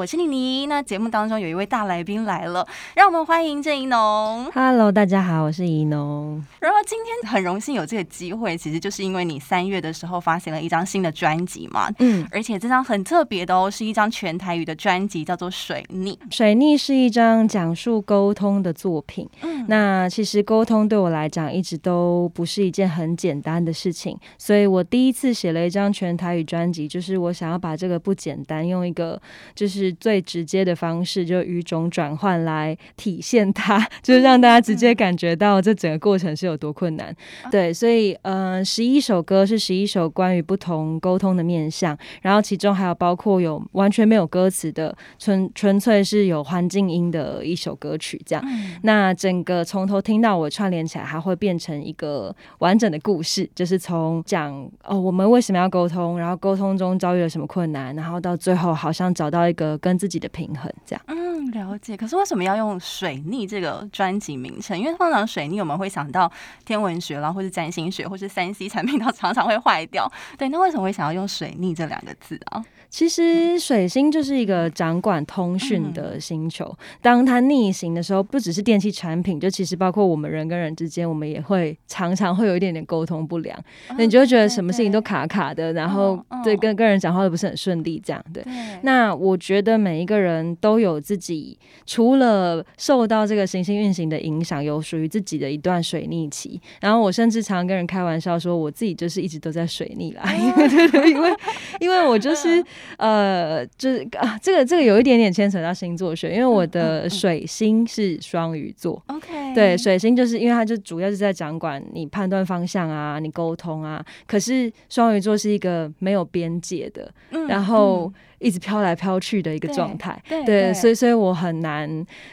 我是妮妮，那节目当中有一位大来宾来了，让我们欢迎郑怡农。Hello，大家好，我是怡农。然后今天很荣幸有这个机会，其实就是因为你三月的时候发行了一张新的专辑嘛，嗯，而且这张很特别的哦，是一张全台语的专辑，叫做《水逆》。水逆是一张讲述沟通的作品。嗯，那其实沟通对我来讲一直都不是一件很简单的事情，所以我第一次写了一张全台语专辑，就是我想要把这个不简单用一个就是。是最直接的方式，就语种转换来体现它，就是让大家直接感觉到这整个过程是有多困难。对，所以呃，十一首歌是十一首关于不同沟通的面向，然后其中还有包括有完全没有歌词的，纯纯粹是有环境音的一首歌曲。这样，那整个从头听到尾串联起来，还会变成一个完整的故事，就是从讲哦，我们为什么要沟通，然后沟通中遭遇了什么困难，然后到最后好像找到一个。跟自己的平衡，这样。嗯，了解。可是为什么要用“水逆”这个专辑名称？因为通常“水逆”我们会想到天文学啦，或是占星学，或是三 C 产品，它常常会坏掉。对，那为什么会想要用“水逆”这两个字啊？其实水星就是一个掌管通讯的星球，当它逆行的时候，不只是电器产品，就其实包括我们人跟人之间，我们也会常常会有一点点沟通不良，那你就会觉得什么事情都卡卡的，然后对跟跟人讲话都不是很顺利，这样对。那我觉得每一个人都有自己，除了受到这个行星运行的影响，有属于自己的一段水逆期。然后我甚至常常跟人开玩笑说，我自己就是一直都在水逆啦，因为对对，因为因为我就是。呃，就是啊，这个这个有一点点牵扯到星座学，因为我的水星是双鱼座。OK，嗯嗯对，水星就是因为它就主要是在掌管你判断方向啊，你沟通啊。可是双鱼座是一个没有边界的，嗯、然后。嗯一直飘来飘去的一个状态，对，对，所以所以我很难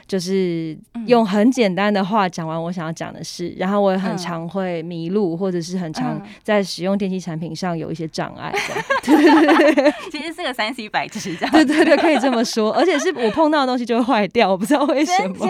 就是用很简单的话讲完我想要讲的事，然后我也很常会迷路，或者是很常在使用电器产品上有一些障碍，对对对，其实是个三 C 白痴这样，对对对，可以这么说，而且是我碰到的东西就会坏掉，我不知道为什么。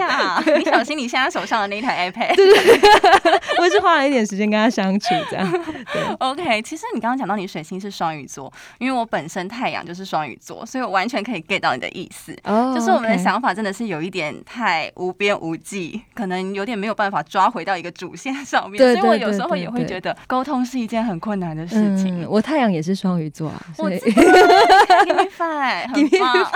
你小心你现在手上的那台 iPad，对对。对，我也是花了一点时间跟他相处这样。对，OK，其实你刚刚讲到你水星是双鱼座，因为我本身太阳就是双鱼座。所以我完全可以 get 到你的意思，oh, 就是我们的想法真的是有一点太无边无际，可能有点没有办法抓回到一个主线上面。所以我有时候也会觉得沟通是一件很困难的事情。嗯、我太阳也是双鱼座啊，所以 give me five，很棒。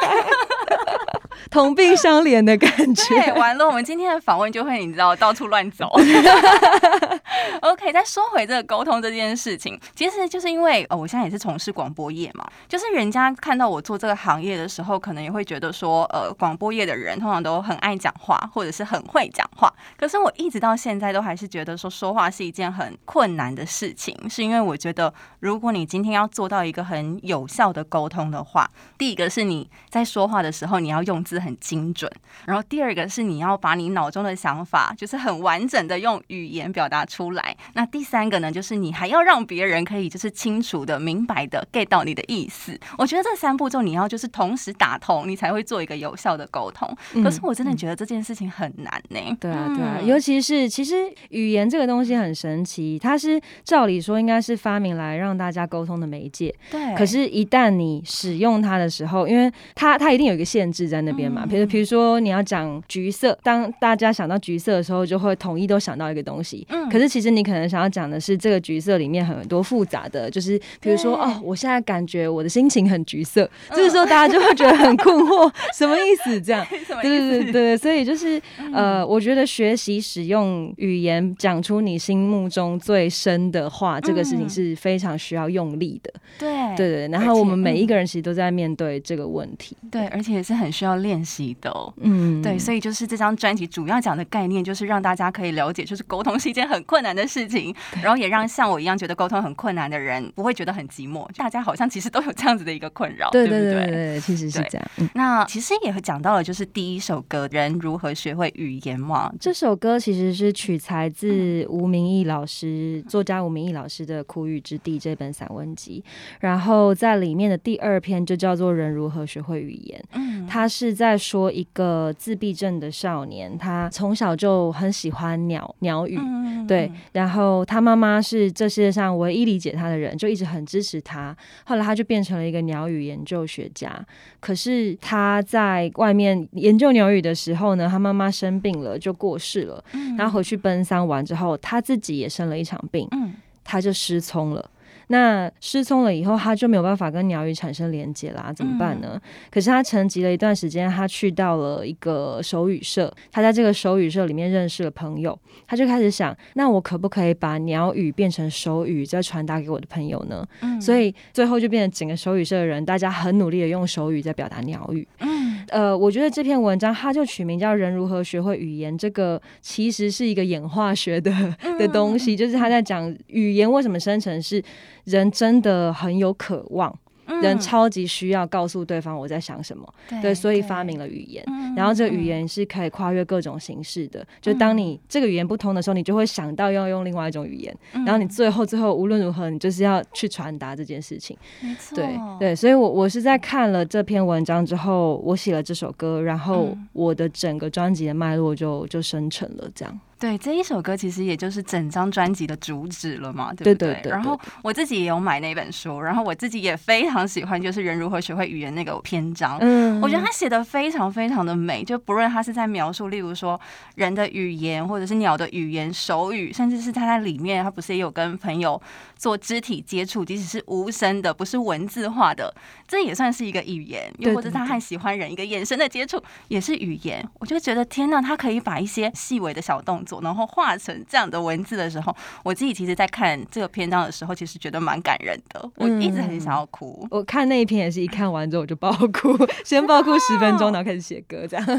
同病相怜的感觉。对，完了，我们今天的访问就会你知道到处乱走。OK，再说回这个沟通这件事情，其实就是因为哦，我现在也是从事广播业嘛，就是人家看到我做这个行业的时候，可能也会觉得说，呃，广播业的人通常都很爱讲话，或者是很会讲话。可是我一直到现在都还是觉得说，说话是一件很困难的事情，是因为我觉得，如果你今天要做到一个很有效的沟通的话，第一个是你在说话的时候你要用字很精准，然后第二个是你要把你脑中的想法就是很完整的用语言表达出来。那第三个呢，就是你还要让别人可以就是清楚的、明白的 get 到你的意思。我觉得这三步骤你要就是同时打通，你才会做一个有效的沟通。可是我真的觉得这件事情很难呢、欸嗯。对啊，对啊，尤其是其实语言这个东西很神奇，它是照理说应该是发明来让大家沟通的媒介。对。可是，一旦你使用它的时候，因为它它一定有一个限制在那边嘛。比如比如说你要讲橘色，当大家想到橘色的时候，就会统一都想到一个东西。嗯。可是其实你可能想要讲的是这个橘色里面很多复杂的，就是比如说哦，我现在感觉我的心情很橘色，这个时候大家就会觉得很困惑，什么意思？这样，对对对对，所以就是呃，我觉得学习使用语言讲出你心目中最深的话，这个事情是非常需要用力的。对对对，然后我们每一个人其实都在面对这个问题。对，而且也是很需要练关系的。嗯，对，所以就是这张专辑主要讲的概念，就是让大家可以了解，就是沟通是一件很困难的事情，然后也让像我一样觉得沟通很困难的人不会觉得很寂寞。大家好像其实都有这样子的一个困扰，对对不对？对其实是这样。嗯、那其实也讲到了，就是第一首歌《人如何学会语言》嘛。这首歌其实是取材自吴明义老师作家吴明义老师的《苦雨之地》这本散文集，然后在里面的第二篇就叫做《人如何学会语言》。嗯，它是在说一个自闭症的少年，他从小就很喜欢鸟鸟语，嗯、对，然后他妈妈是这世界上唯一理解他的人，就一直很支持他。后来他就变成了一个鸟语研究学家。可是他在外面研究鸟语的时候呢，他妈妈生病了，就过世了。嗯、然后回去奔丧完之后，他自己也生了一场病，嗯、他就失聪了。那失聪了以后，他就没有办法跟鸟语产生连接啦，怎么办呢？嗯、可是他沉寂了一段时间，他去到了一个手语社，他在这个手语社里面认识了朋友，他就开始想，那我可不可以把鸟语变成手语，再传达给我的朋友呢？嗯、所以最后就变成整个手语社的人，大家很努力的用手语在表达鸟语。嗯、呃，我觉得这篇文章它就取名叫《人如何学会语言》，这个其实是一个演化学的 的东西，就是他在讲语言为什么生成是。人真的很有渴望，嗯、人超级需要告诉对方我在想什么，对，对，所以发明了语言。嗯、然后这个语言是可以跨越各种形式的，嗯、就当你这个语言不通的时候，你就会想到要用另外一种语言。嗯、然后你最后最后无论如何，你就是要去传达这件事情。没错，对对，所以我我是在看了这篇文章之后，我写了这首歌，然后我的整个专辑的脉络就就生成了这样。对，这一首歌其实也就是整张专辑的主旨了嘛，对不对？对对对对，然后我自己也有买那本书，然后我自己也非常喜欢，就是人如何学会语言那个篇章。嗯，我觉得他写的非常非常的美，就不论他是在描述，例如说人的语言，或者是鸟的语言、手语，甚至是他在里面，他不是也有跟朋友做肢体接触，即使是无声的，不是文字化的，这也算是一个语言。又或者他和喜欢人一个眼神的接触，也是语言。我就觉得天呐，他可以把一些细微的小动作。然后画成这样的文字的时候，我自己其实，在看这个篇章的时候，其实觉得蛮感人的。我一直很想要哭。嗯、我看那一篇也是一看完之后我就爆哭，先爆哭十分钟，然后开始写歌，这样。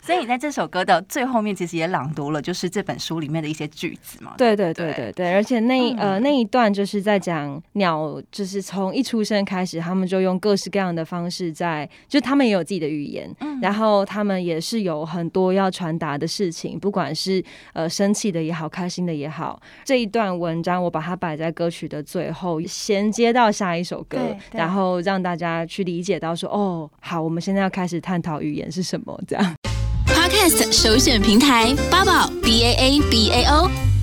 所以你在这首歌的最后面，其实也朗读了，就是这本书里面的一些句子嘛。对对对对对，而且那呃那一段就是在讲鸟，就是从一出生开始，他们就用各式各样的方式在，就他们也有自己的语言，嗯。然后他们也是有很多要传达的事情，不管是呃生气的也好，开心的也好，这一段文章我把它摆在歌曲的最后，衔接到下一首歌，然后让大家去理解到说，哦，好，我们现在要开始探讨语言是什么，这样。Podcast 首选平台八宝 B A A B A O，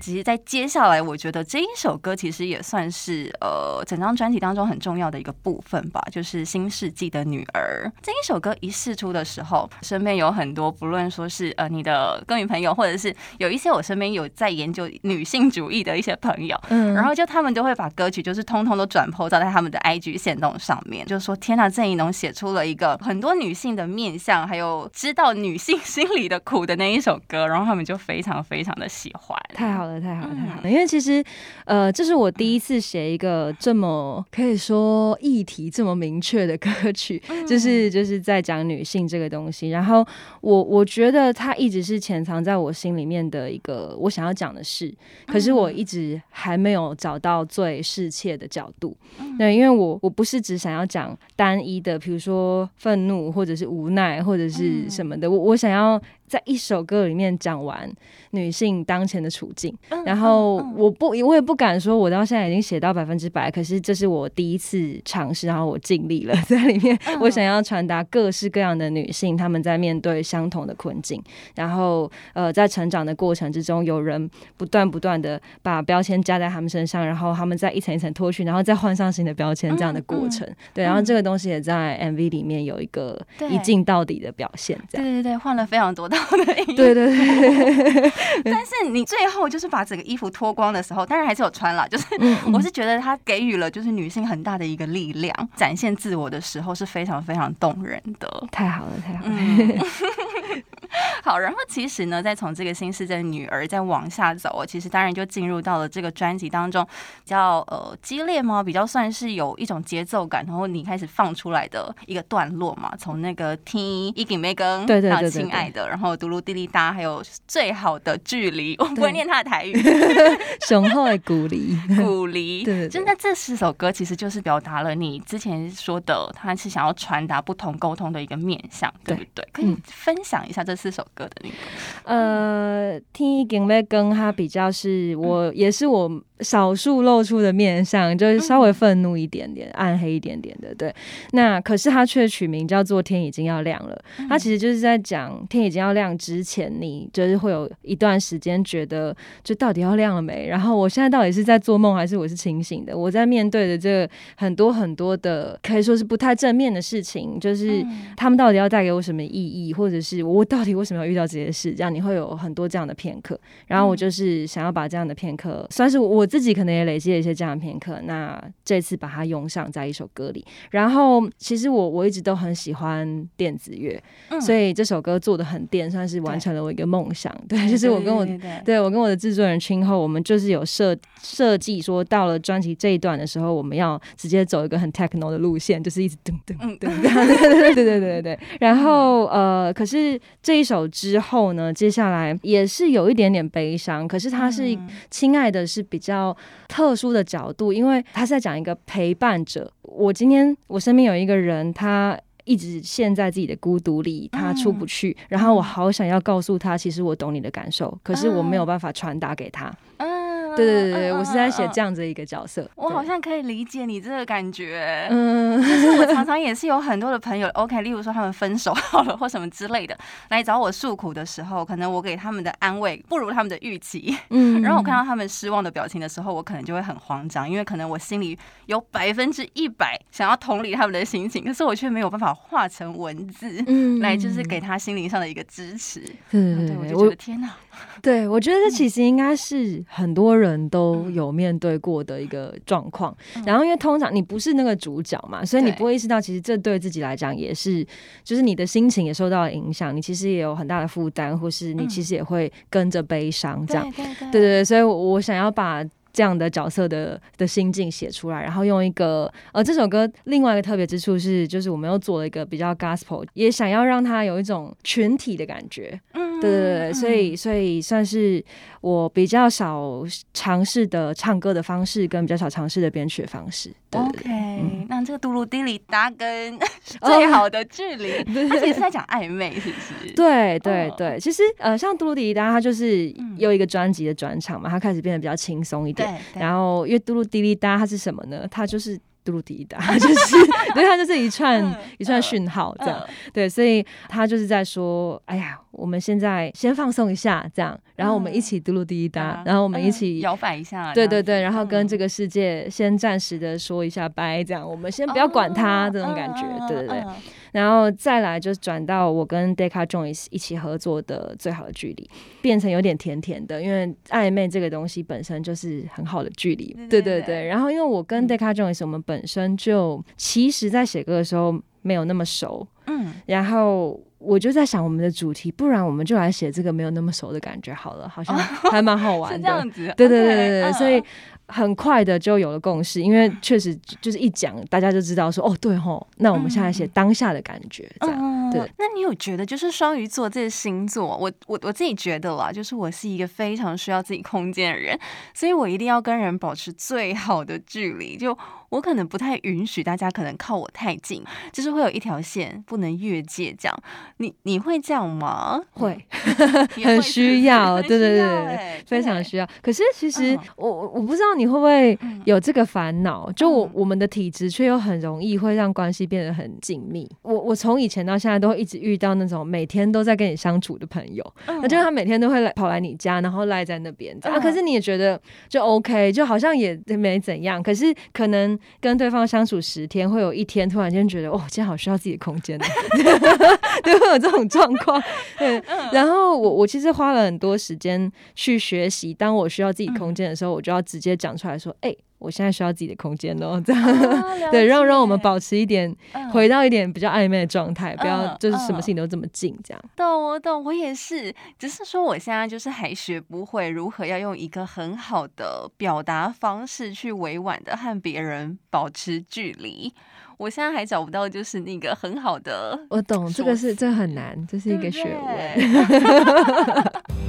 其实，在接下来，我觉得这一首歌其实也算是呃整张专辑当中很重要的一个部分吧，就是《新世纪的女儿》这一首歌一试出的时候，身边有很多不论说是呃你的歌迷朋友，或者是有一些我身边有在研究女性主义的一些朋友，嗯，然后就他们就会把歌曲就是通通都转 po 到在他们的 IG 线动上面，就是说天呐，郑宜农写出了一个很多女性的面相，还有知道女性心里的苦的那一首歌，然后他们就非常非常的喜欢，太好了。太好了，太好了！因为其实，呃，这是我第一次写一个这么可以说议题这么明确的歌曲，就是就是在讲女性这个东西。然后我我觉得它一直是潜藏在我心里面的一个我想要讲的事，可是我一直还没有找到最适切的角度。对，因为我我不是只想要讲单一的，比如说愤怒或者是无奈或者是什么的，我我想要。在一首歌里面讲完女性当前的处境，然后我不，我也不敢说我到现在已经写到百分之百，可是这是我第一次尝试，然后我尽力了 在里面。我想要传达各式各样的女性，她们在面对相同的困境，然后呃，在成长的过程之中，有人不断不断的把标签加在她们身上，然后她们再一层一层脱去，然后再换上新的标签，这样的过程。对，然后这个东西也在 MV 里面有一个一镜到底的表现。这样，对对对，换了非常多的。对对对，但是你最后就是把整个衣服脱光的时候，当然还是有穿了。就是我是觉得他给予了就是女性很大的一个力量，展现自我的时候是非常非常动人的。太好了，太好了。好，然后其实呢，再从这个新世界的女儿再往下走，我其实当然就进入到了这个专辑当中，比较呃激烈吗？比较算是有一种节奏感，然后你开始放出来的一个段落嘛，从那个听一给梅根，对对对，亲爱的，然后嘟噜滴哩哒，还有最好的距离，我不会念他的台语，雄厚的鼓励，鼓励，对，就那这四首歌其实就是表达了你之前说的，他是想要传达不同沟通的一个面向，对不对？可以分享一下这四首歌的那个，呃，听一给梅根，他比较是我，也是我。少数露出的面相，就是稍微愤怒一点点、嗯、暗黑一点点的，对。那可是他却取名叫做“天已经要亮了”，他、嗯、其实就是在讲天已经要亮之前，你就是会有一段时间觉得，就到底要亮了没？然后我现在到底是在做梦还是我是清醒的？我在面对的这个很多很多的可以说是不太正面的事情，就是他们到底要带给我什么意义，或者是我到底为什么要遇到这些事？这样你会有很多这样的片刻。然后我就是想要把这样的片刻，算是我。自己可能也累积了一些这样的片刻，那这次把它用上在一首歌里。然后，其实我我一直都很喜欢电子乐，嗯、所以这首歌做的很电，算是完成了我一个梦想。对，对，就是我跟我对，我跟我的制作人青后，我们就是有设设计说，到了专辑这一段的时候，我们要直接走一个很 techno 的路线，就是一直噔噔噔噔，对对对对对对。然后呃，可是这一首之后呢，接下来也是有一点点悲伤，可是他是亲爱的，是比较。特殊的角度，因为他是在讲一个陪伴者。我今天我身边有一个人，他一直陷在自己的孤独里，他出不去。嗯、然后我好想要告诉他，其实我懂你的感受，可是我没有办法传达给他。嗯对对对对，我是在写这样子一个角色。我好像可以理解你这个感觉。嗯，就是我常常也是有很多的朋友，OK，例如说他们分手 好了或什么之类的，来找我诉苦的时候，可能我给他们的安慰不如他们的预期。嗯，然后我看到他们失望的表情的时候，我可能就会很慌张，因为可能我心里有百分之一百想要同理他们的心情，可是我却没有办法化成文字，嗯，来就是给他心灵上的一个支持。嗯，对，我就觉得天哪。对，我觉得这其实应该是很多人都有面对过的一个状况。然后，因为通常你不是那个主角嘛，所以你不会意识到，其实这对自己来讲也是，就是你的心情也受到了影响。你其实也有很大的负担，或是你其实也会跟着悲伤这样。对对对对，所以我想要把这样的角色的的心境写出来，然后用一个呃，这首歌另外一个特别之处是，就是我们又做了一个比较 gospel，也想要让它有一种群体的感觉。对对对，所以所以算是我比较少尝试的唱歌的方式，跟比较少尝试的编曲的方式。对对对 OK，、嗯、那这个嘟噜滴里哒跟 最好的距离，它、哦、其实是在讲暧昧，是不是？对对对，其实呃，像嘟噜滴里哒，它就是有一个专辑的转场嘛，它开始变得比较轻松一点。然后因为嘟噜滴哩哒，它是什么呢？它就是。嘟噜滴哩哒，就是对，它就是一串一串讯号这样，对，所以他就是在说，哎呀，我们现在先放松一下，这样，然后我们一起嘟噜滴哩哒，然后我们一起摇摆一下，对对对，然后跟这个世界先暂时的说一下拜，这样，我们先不要管它这种感觉，对对对。然后再来就转到我跟 Deca Joins 一起合作的最好的距离，变成有点甜甜的，因为暧昧这个东西本身就是很好的距离，对对对。然后因为我跟 Deca Joins 我们本身就其实在写歌的时候没有那么熟，嗯，然后我就在想我们的主题，不然我们就来写这个没有那么熟的感觉好了，好像还蛮好 玩的，这样子，对对对对对，所以。很快的就有了共识，因为确实就是一讲，大家就知道说哦，对吼，那我们现在写当下的感觉，这样、嗯、对。那你有觉得就是双鱼座这个星座，我我我自己觉得啦，就是我是一个非常需要自己空间的人，所以我一定要跟人保持最好的距离，就。我可能不太允许大家可能靠我太近，就是会有一条线不能越界这样。你你会这样吗？会，很需要，对对对，非常需要。可是其实我我不知道你会不会有这个烦恼，就我我们的体质却又很容易会让关系变得很紧密。我我从以前到现在都一直遇到那种每天都在跟你相处的朋友，那就是他每天都会来跑来你家，然后赖在那边啊。可是你也觉得就 OK，就好像也没怎样。可是可能。跟对方相处十天，会有一天突然间觉得，哦，今天好需要自己的空间，对，会有这种状况。对，然后我我其实花了很多时间去学习，当我需要自己空间的时候，我就要直接讲出来说，哎。我现在需要自己的空间哦，这样、啊、对，让让我们保持一点、嗯、回到一点比较暧昧的状态，不要就是什么事情都这么近这样。懂，我懂，我也是，只是说我现在就是还学不会如何要用一个很好的表达方式去委婉的和别人保持距离。我现在还找不到，就是那个很好的。我懂，这个是这個很难，这是一个学问。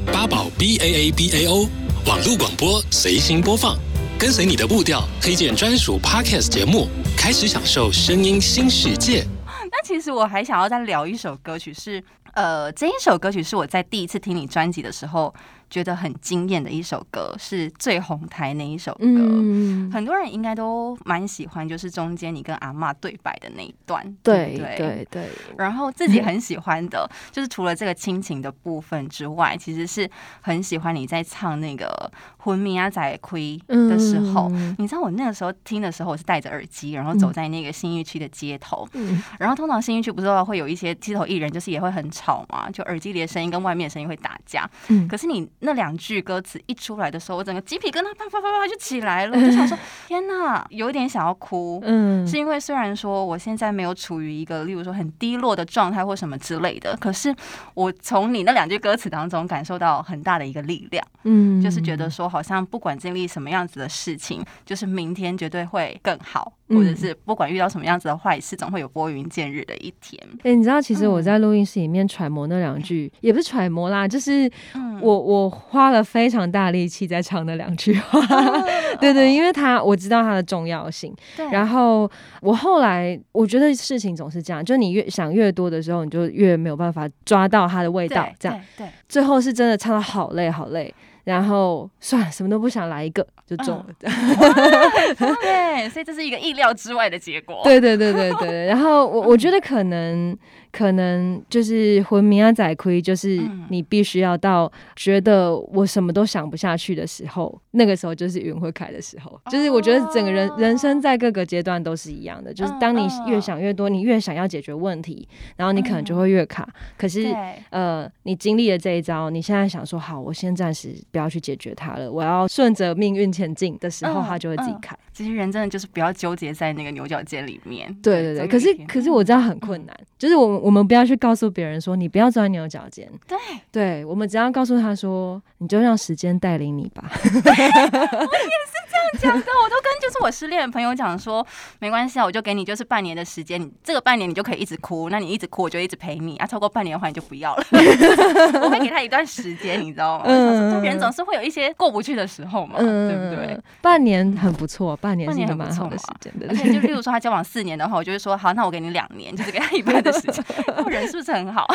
八宝 B A A B A O 网络广播随心播放，跟随你的步调，推荐专属 Podcast 节目，开始享受声音新世界。那其实我还想要再聊一首歌曲是，是呃，这一首歌曲是我在第一次听你专辑的时候。觉得很惊艳的一首歌是最红台那一首歌，嗯、很多人应该都蛮喜欢，就是中间你跟阿妈对白的那一段，对对对对。然后自己很喜欢的，就是除了这个亲情的部分之外，其实是很喜欢你在唱那个《昏迷啊仔亏》的时候。嗯、你知道我那个时候听的时候，我是戴着耳机，然后走在那个新一区的街头，嗯、然后通常新一区不是会有一些街头艺人，就是也会很吵嘛，就耳机里的声音跟外面的声音会打架。嗯、可是你。那两句歌词一出来的时候，我整个鸡皮疙瘩啪啪啪啪就起来了，我就 想说天哪，有一点想要哭。嗯，是因为虽然说我现在没有处于一个例如说很低落的状态或什么之类的，可是我从你那两句歌词当中感受到很大的一个力量。嗯，就是觉得说好像不管经历什么样子的事情，就是明天绝对会更好，或者是不管遇到什么样子的坏事，总会有拨云见日的一天。哎，你知道其实我在录音室里面揣摩那两句，也不是揣摩啦，就是我我。花了非常大力气在唱那两句话，哦、对对，因为他我知道他的重要性。对然后我后来我觉得事情总是这样，就你越想越多的时候，你就越没有办法抓到它的味道。这样，对，对最后是真的唱的好累好累，然后算了，什么都不想来一个就中了。嗯、对，所以这是一个意料之外的结果。对对对对对，然后我 我觉得可能。可能就是昏迷啊仔亏，就是你必须要到觉得我什么都想不下去的时候，那个时候就是云会开的时候。就是我觉得整个人人生在各个阶段都是一样的，就是当你越想越多，你越想要解决问题，然后你可能就会越卡。可是呃，你经历了这一招，你现在想说好，我先暂时不要去解决它了，我要顺着命运前进的时候，它就会自己开。这些人真的就是不要纠结在那个牛角尖里面。对对对，可是可是我知道很困难，就是我们。我们不要去告诉别人说你不要钻牛角尖，对，对，我们只要告诉他说，你就让时间带领你吧。我也是这样讲的我都跟就是我失恋的朋友讲说，没关系啊，我就给你就是半年的时间，你这个半年你就可以一直哭，那你一直哭我就一直陪你啊，超过半年的话你就不要了。我会给他一段时间，你知道吗？嗯，人总是会有一些过不去的时候嘛，嗯、对不对？半年很不错，半年是一个蛮好的时间的。而且就例如说他交往四年的话，我就会说好，那我给你两年，就是给他一半的时间。人是不是很好？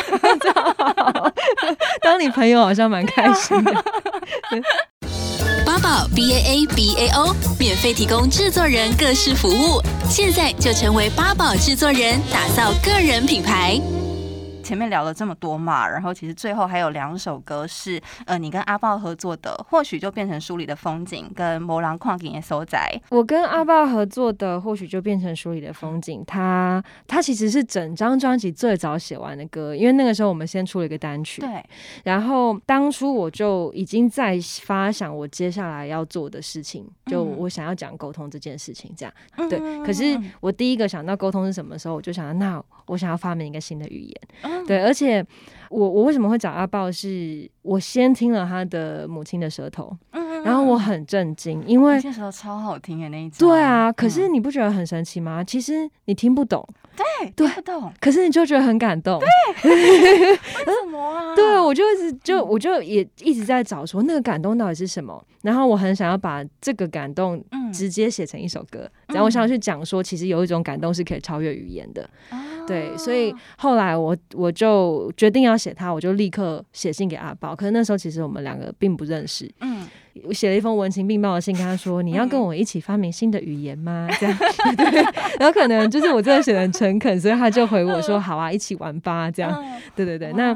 当你朋友好像蛮开心的。八宝 B A A B A O 免费提供制作人各式服务，现在就成为八宝制作人，打造个人品牌。前面聊了这么多嘛，然后其实最后还有两首歌是呃你跟阿豹合作的，或许就变成书里的风景，跟魔狼矿井的所在。我跟阿豹合作的，或许就变成书里的风景。它它其实是整张专辑最早写完的歌，因为那个时候我们先出了一个单曲。对。然后当初我就已经在发想我接下来要做的事情，就我想要讲沟通这件事情，这样。嗯、对。可是我第一个想到沟通是什么时候，我就想到那我想要发明一个新的语言。嗯对，而且我我为什么会找阿豹？是我先听了他的母亲的舌头，嗯，然后我很震惊，因为那时候超好听的那一集。对啊，可是你不觉得很神奇吗？其实你听不懂，对，听不懂，可是你就觉得很感动，对，为什么啊？对，我就一直就我就也一直在找说那个感动到底是什么，然后我很想要把这个感动直接写成一首歌，然后我想要去讲说，其实有一种感动是可以超越语言的。对，所以后来我我就决定要写它，我就立刻写信给阿宝。可是那时候其实我们两个并不认识。嗯，我写了一封文情并茂的信，跟他说：“你要跟我一起发明新的语言吗？”这样，对。然后可能就是我真的写的很诚恳，所以他就回我说：“好啊，一起玩吧。”这样，对对对。那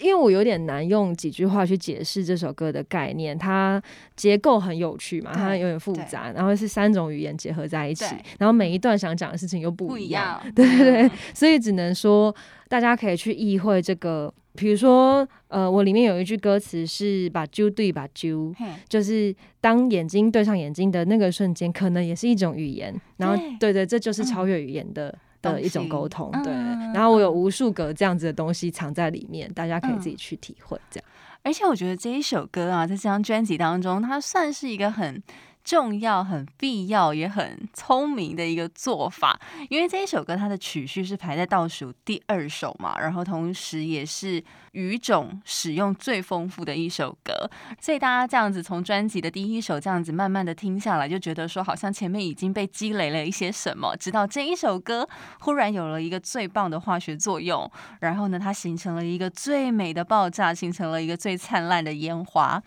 因为我有点难用几句话去解释这首歌的概念，它结构很有趣嘛，它有点复杂，然后是三种语言结合在一起，然后每一段想讲的事情又不一样，对对对，所以只能说大家可以去意会这个比如说，呃，我里面有一句歌词是“把揪对把揪”，就是当眼睛对上眼睛的那个瞬间，可能也是一种语言。然后，对对，这就是超越语言的、嗯、的一种沟通。对，然后我有无数个这样子的东西藏在里面，大家可以自己去体会。这样，而且我觉得这一首歌啊，在这张专辑当中，它算是一个很。重要、很必要、也很聪明的一个做法，因为这一首歌它的曲序是排在倒数第二首嘛，然后同时也是语种使用最丰富的一首歌，所以大家这样子从专辑的第一首这样子慢慢的听下来，就觉得说好像前面已经被积累了一些什么，直到这一首歌忽然有了一个最棒的化学作用，然后呢，它形成了一个最美的爆炸，形成了一个最灿烂的烟花。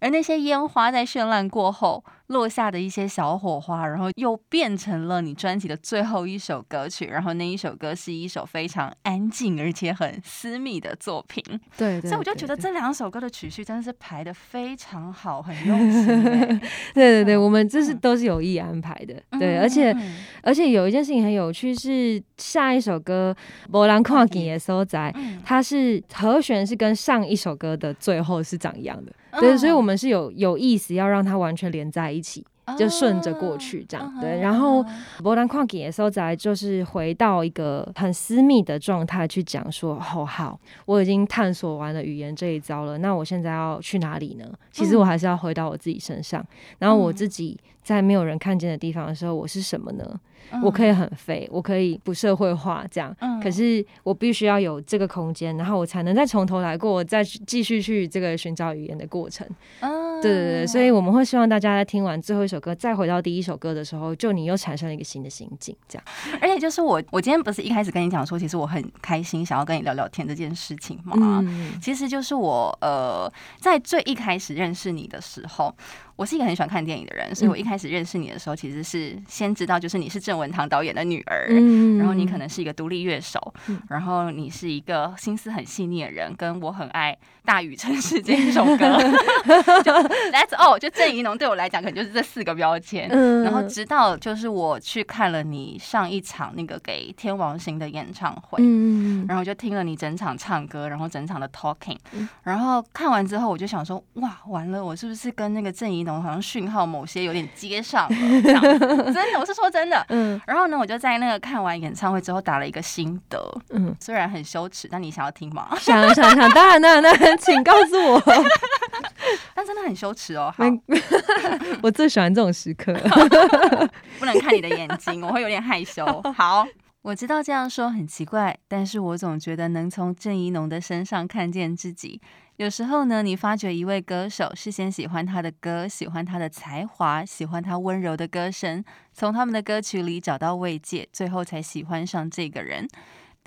而那些烟花在绚烂过后落下的一些小火花，然后又变成了你专辑的最后一首歌曲。然后那一首歌是一首非常安静而且很私密的作品。对，对，对，所以我就觉得这两首歌的曲序真的是排的非常好，很用心。对对对，我们这是都是有意安排的。嗯、对，而且而且有一件事情很有趣，是下一首歌《无人看见的所在》，它是和弦是跟上一首歌的最后是长一样的。对，所以我们是有有意思要让它完全连在一起，就顺着过去这样。对，然后波兰矿井的时候，再就是回到一个很私密的状态去讲说，哦好，我已经探索完了语言这一招了，那我现在要去哪里呢？其实我还是要回到我自己身上，然后我自己在没有人看见的地方的时候，我是什么呢？我可以很废，我可以不社会化这样，嗯、可是我必须要有这个空间，然后我才能再从头来过，我再继续去这个寻找语言的过程。嗯、对对对，所以我们会希望大家在听完最后一首歌，再回到第一首歌的时候，就你又产生了一个新的心境，这样。而且就是我，我今天不是一开始跟你讲说，其实我很开心，想要跟你聊聊天这件事情嘛。嗯、其实就是我呃，在最一开始认识你的时候。我是一个很喜欢看电影的人，所以我一开始认识你的时候，其实是先知道就是你是郑文堂导演的女儿，嗯、然后你可能是一个独立乐手，嗯、然后你是一个心思很细腻的人，跟我很爱《大雨城市》这一首歌 就 That's all，就郑怡农对我来讲可能就是这四个标签。嗯、然后直到就是我去看了你上一场那个给天王星的演唱会，嗯、然后就听了你整场唱歌，然后整场的 talking，然后看完之后我就想说，哇，完了，我是不是跟那个郑宜好像讯号某些有点接上了，真的，我是说真的。嗯，然后呢，我就在那个看完演唱会之后打了一个心得。嗯，虽然很羞耻，但你想要听吗？想想想，当然当然当然，请告诉我。但真的很羞耻哦。好，我最喜欢这种时刻，不能看你的眼睛，我会有点害羞。好，我知道这样说很奇怪，但是我总觉得能从郑怡农的身上看见自己。有时候呢，你发觉一位歌手，事先喜欢他的歌，喜欢他的才华，喜欢他温柔的歌声，从他们的歌曲里找到慰藉，最后才喜欢上这个人。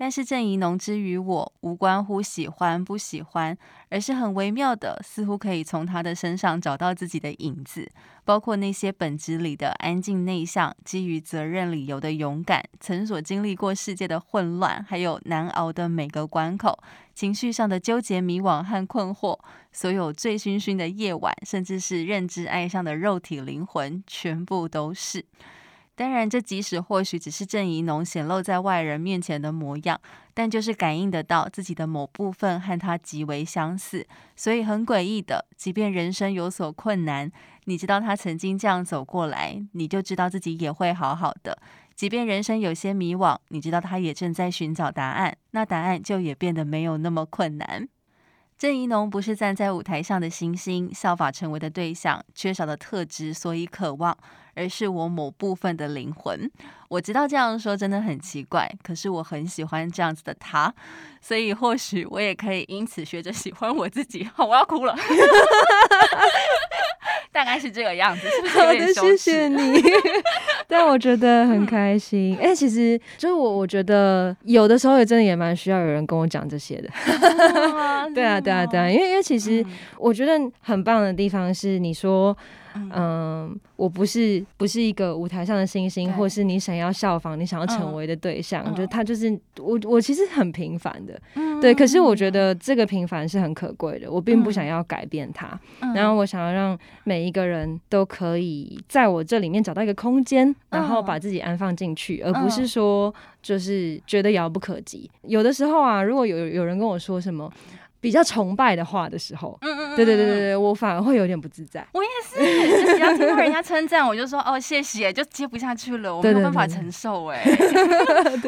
但是郑宜农之于我，无关乎喜欢不喜欢，而是很微妙的，似乎可以从他的身上找到自己的影子，包括那些本质里的安静内向，基于责任理由的勇敢，曾所经历过世界的混乱，还有难熬的每个关口，情绪上的纠结、迷惘和困惑，所有醉醺醺的夜晚，甚至是认知爱上的肉体灵魂，全部都是。当然，这即使或许只是郑怡农显露在外人面前的模样，但就是感应得到自己的某部分和他极为相似，所以很诡异的，即便人生有所困难，你知道他曾经这样走过来，你就知道自己也会好好的；即便人生有些迷惘，你知道他也正在寻找答案，那答案就也变得没有那么困难。郑怡农不是站在舞台上的星星，效法成为的对象，缺少的特质，所以渴望。而是我某部分的灵魂。我知道这样说真的很奇怪，可是我很喜欢这样子的他，所以或许我也可以因此学着喜欢我自己。好，我要哭了。大概是这个样子，是不是有点羞耻？谢谢你，但我觉得很开心。哎、嗯欸，其实就是我，我觉得有的时候也真的也蛮需要有人跟我讲这些的。对啊，对啊，对啊，因为因为其实我觉得很棒的地方是，你说。嗯，我不是不是一个舞台上的星星，或是你想要效仿、你想要成为的对象，嗯、就他就是我，我其实很平凡的，嗯、对。可是我觉得这个平凡是很可贵的，我并不想要改变它。嗯、然后我想要让每一个人都可以在我这里面找到一个空间，嗯、然后把自己安放进去，而不是说就是觉得遥不可及。有的时候啊，如果有有人跟我说什么。比较崇拜的话的时候，嗯嗯，对对对对对，我反而会有点不自在。我也是，就只要听到人家称赞，我就说哦谢谢，就接不下去了，我没有办法承受哎。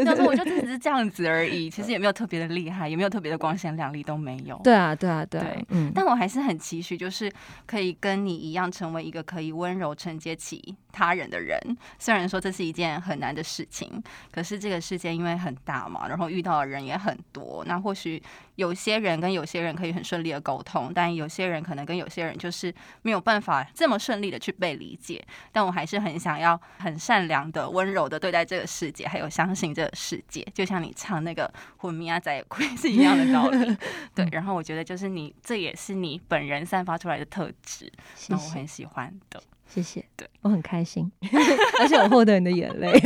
但 是我就只是这样子而已，其实也没有特别的厉害，也没有特别的光鲜亮丽，都没有。对啊对啊对，嗯，但我还是很期许，就是可以跟你一样，成为一个可以温柔承接起他人的人。虽然说这是一件很难的事情，可是这个世界因为很大嘛，然后遇到的人也很多，那或许有些人跟有些人可以很顺利的沟通，但有些人可能跟有些人就是没有办法这么顺利的去被理解。但我还是很想要很善良的、温柔的对待这个世界，还有相信这个世界。就像你唱那个《魂咪仔在亏》是一样的道理。对，然后我觉得就是你，这也是你本人散发出来的特质，那我很喜欢的。谢谢，对，我很开心，而且我获得你的眼泪。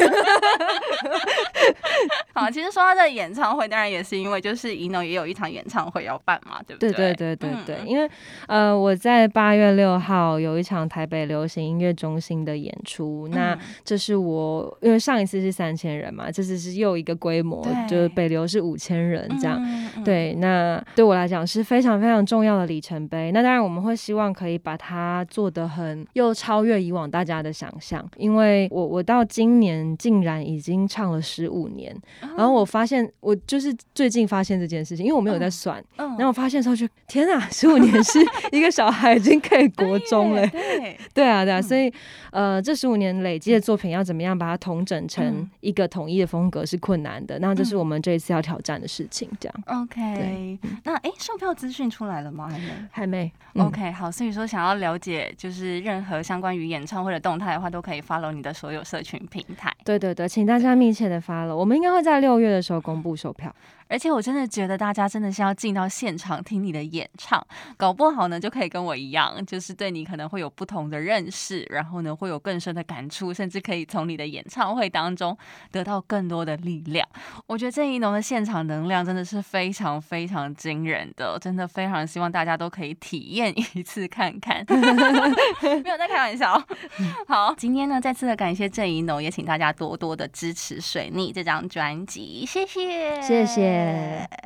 好，其实说到这个演唱会，当然也是因为就是宜农也有一场演唱会要办嘛，对不对？对对对对对，因为呃，我在八月六号有一场台北流行音乐中心的演出，那这是我因为上一次是三千人嘛，这次是又一个规模，就是北流是五千人这样。对，那对我来讲是非常非常重要的里程碑。那当然我们会希望可以把它做得很又超越以往大家的想象，因为我我到今年竟然已经唱了十五年。然后我发现，我就是最近发现这件事情，因为我没有在算。嗯，然后我发现的时候就天啊，十五年是 一个小孩已经可以国中了。对，对啊，对啊。所以，呃，这十五年累积的作品要怎么样把它统整成一个统一的风格是困难的。那这是我们这一次要挑战的事情。这样。OK。那哎，售票资讯出来了吗？还没。还没。OK，好。所以说，想要了解就是任何相关关于演唱会的动态的话，都可以 follow 你的所有社群平台。对对对，请大家密切的 follow。我们应该会在六月的时候公布售票。而且我真的觉得大家真的是要进到现场听你的演唱，搞不好呢就可以跟我一样，就是对你可能会有不同的认识，然后呢会有更深的感触，甚至可以从你的演唱会当中得到更多的力量。我觉得郑怡农的现场能量真的是非常非常惊人的，真的非常希望大家都可以体验一次看看。没有在开玩笑。好，今天呢再次的感谢郑怡农，也请大家多多的支持《水逆》这张专辑，谢谢，谢谢。yeah.